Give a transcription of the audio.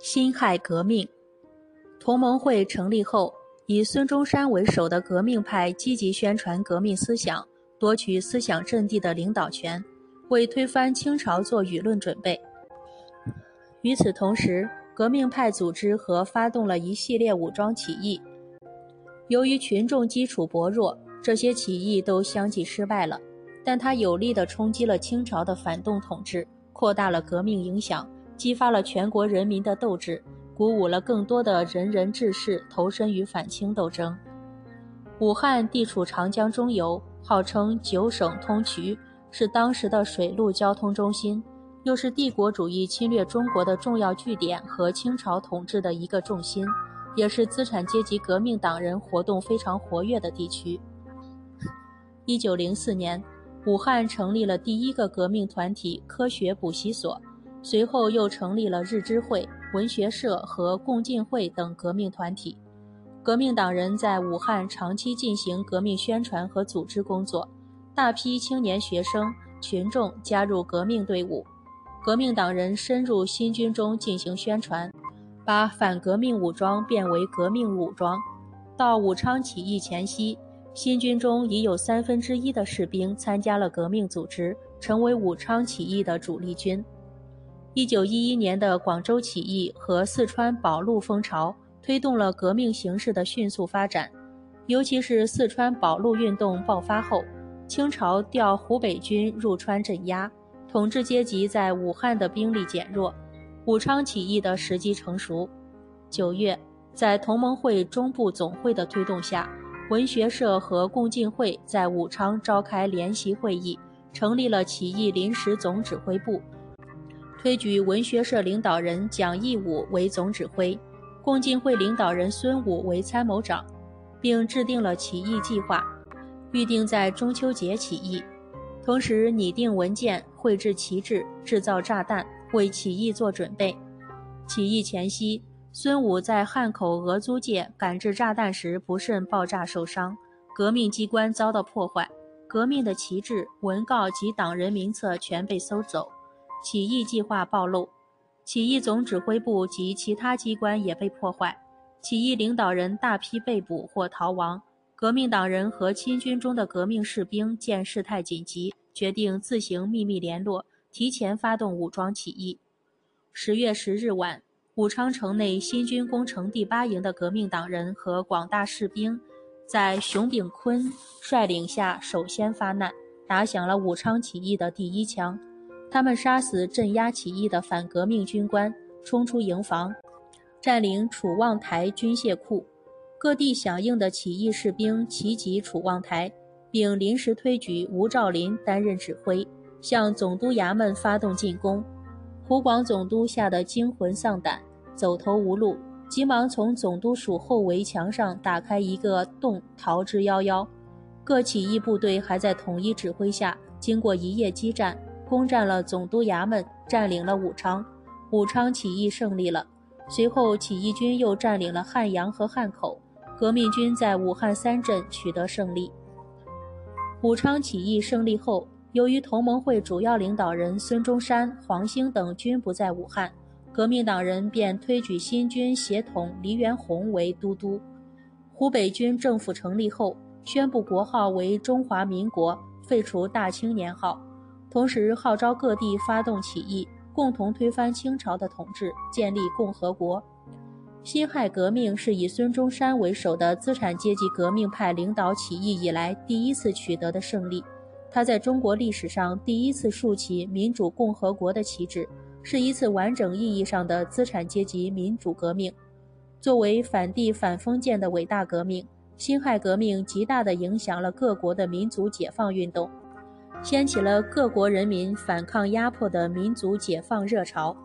辛亥革命，同盟会成立后，以孙中山为首的革命派积极宣传革命思想，夺取思想阵地的领导权，为推翻清朝做舆论准备。与此同时，革命派组织和发动了一系列武装起义。由于群众基础薄弱，这些起义都相继失败了，但它有力地冲击了清朝的反动统治，扩大了革命影响。激发了全国人民的斗志，鼓舞了更多的仁人志士投身于反清斗争。武汉地处长江中游，号称九省通衢，是当时的水陆交通中心，又是帝国主义侵略中国的重要据点和清朝统治的一个重心，也是资产阶级革命党人活动非常活跃的地区。一九零四年，武汉成立了第一个革命团体——科学补习所。随后又成立了日知会、文学社和共进会等革命团体。革命党人在武汉长期进行革命宣传和组织工作，大批青年学生群众加入革命队伍。革命党人深入新军中进行宣传，把反革命武装变为革命武装。到武昌起义前夕，新军中已有三分之一的士兵参加了革命组织，成为武昌起义的主力军。一九一一年的广州起义和四川保路风潮，推动了革命形势的迅速发展。尤其是四川保路运动爆发后，清朝调湖北军入川镇压，统治阶级在武汉的兵力减弱，武昌起义的时机成熟。九月，在同盟会中部总会的推动下，文学社和共进会在武昌召开联席会议，成立了起义临时总指挥部。推举文学社领导人蒋义武为总指挥，共进会领导人孙武为参谋长，并制定了起义计划，预定在中秋节起义。同时拟定文件、绘制旗帜、制造炸弹，为起义做准备。起义前夕，孙武在汉口俄租界赶制炸弹时不慎爆炸受伤，革命机关遭到破坏，革命的旗帜、文告及党人名册全被搜走。起义计划暴露，起义总指挥部及其他机关也被破坏，起义领导人大批被捕或逃亡。革命党人和亲军中的革命士兵见事态紧急，决定自行秘密联络，提前发动武装起义。十月十日晚，武昌城内新军工程第八营的革命党人和广大士兵，在熊秉坤率领下首先发难，打响了武昌起义的第一枪。他们杀死镇压起义的反革命军官，冲出营房，占领楚望台军械库。各地响应的起义士兵齐集楚望台，并临时推举吴兆麟担任指挥，向总督衙门发动进攻。湖广总督吓得惊魂丧胆，走投无路，急忙从总督署后围墙上打开一个洞，逃之夭夭。各起义部队还在统一指挥下，经过一夜激战。攻占了总督衙门，占领了武昌，武昌起义胜利了。随后，起义军又占领了汉阳和汉口，革命军在武汉三镇取得胜利。武昌起义胜利后，由于同盟会主要领导人孙中山、黄兴等均不在武汉，革命党人便推举新军协统黎元洪为都督。湖北军政府成立后，宣布国号为中华民国，废除大清年号。同时号召各地发动起义，共同推翻清朝的统治，建立共和国。辛亥革命是以孙中山为首的资产阶级革命派领导起义以来第一次取得的胜利，他在中国历史上第一次竖起民主共和国的旗帜，是一次完整意义上的资产阶级民主革命。作为反帝反封建的伟大革命，辛亥革命极大地影响了各国的民族解放运动。掀起了各国人民反抗压迫的民族解放热潮。